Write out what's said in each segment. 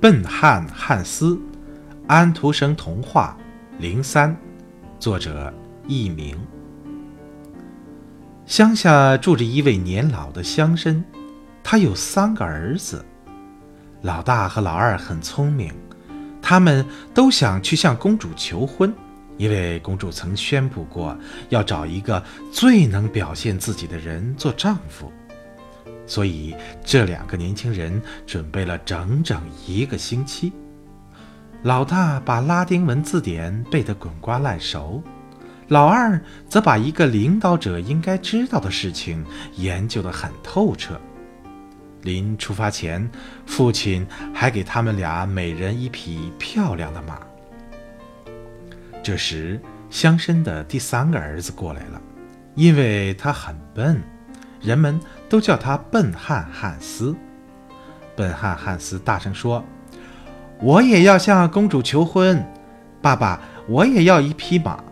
笨汉汉斯，安徒生童话零三，作者佚名。乡下住着一位年老的乡绅，他有三个儿子，老大和老二很聪明，他们都想去向公主求婚，因为公主曾宣布过要找一个最能表现自己的人做丈夫。所以，这两个年轻人准备了整整一个星期。老大把拉丁文字典背得滚瓜烂熟，老二则把一个领导者应该知道的事情研究得很透彻。临出发前，父亲还给他们俩每人一匹漂亮的马。这时，乡绅的第三个儿子过来了，因为他很笨。人们都叫他笨汉汉斯。笨汉汉斯大声说：“我也要向公主求婚，爸爸，我也要一匹马。”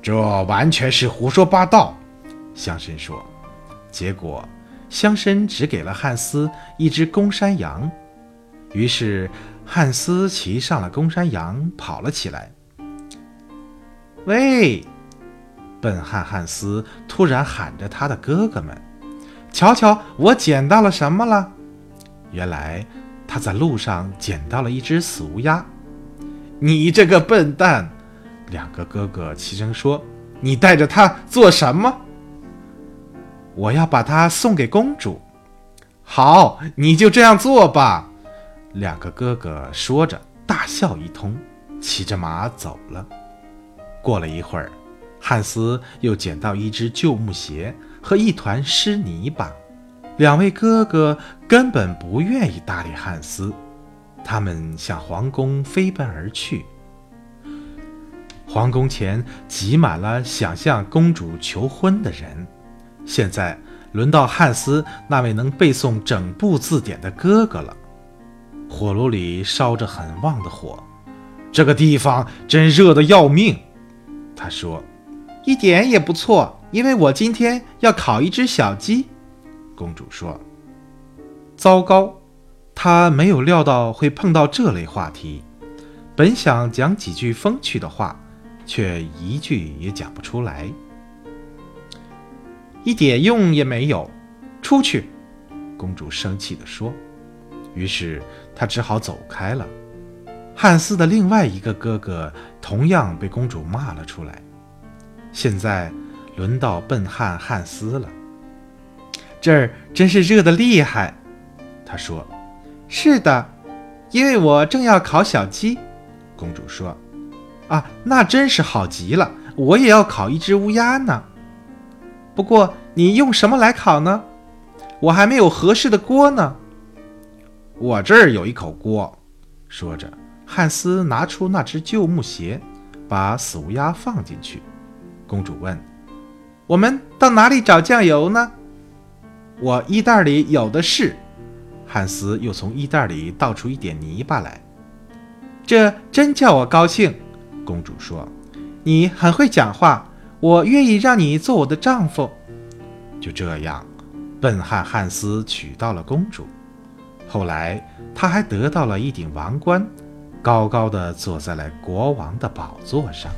这完全是胡说八道，乡绅说。结果，乡绅只给了汉斯一只公山羊。于是，汉斯骑上了公山羊，跑了起来。喂！笨汉汉斯突然喊着他的哥哥们。瞧瞧，我捡到了什么了？原来他在路上捡到了一只死乌鸦。你这个笨蛋！两个哥哥齐声说：“你带着它做什么？”我要把它送给公主。好，你就这样做吧。两个哥哥说着，大笑一通，骑着马走了。过了一会儿，汉斯又捡到一只旧木鞋。和一团湿泥巴，两位哥哥根本不愿意搭理汉斯，他们向皇宫飞奔而去。皇宫前挤满了想向公主求婚的人。现在轮到汉斯那位能背诵整部字典的哥哥了。火炉里烧着很旺的火，这个地方真热得要命。他说。一点也不错，因为我今天要烤一只小鸡。”公主说。“糟糕，她没有料到会碰到这类话题。本想讲几句风趣的话，却一句也讲不出来，一点用也没有。出去！”公主生气地说。于是她只好走开了。汉斯的另外一个哥哥同样被公主骂了出来。现在轮到笨汉汉斯了。这儿真是热得厉害，他说：“是的，因为我正要烤小鸡。”公主说：“啊，那真是好极了，我也要烤一只乌鸦呢。不过你用什么来烤呢？我还没有合适的锅呢。”我这儿有一口锅。说着，汉斯拿出那只旧木鞋，把死乌鸦放进去。公主问：“我们到哪里找酱油呢？”“我衣袋里有的是。”汉斯又从衣袋里倒出一点泥巴来。“这真叫我高兴。”公主说，“你很会讲话，我愿意让你做我的丈夫。”就这样，笨汉汉斯娶到了公主。后来，他还得到了一顶王冠，高高的坐在了国王的宝座上。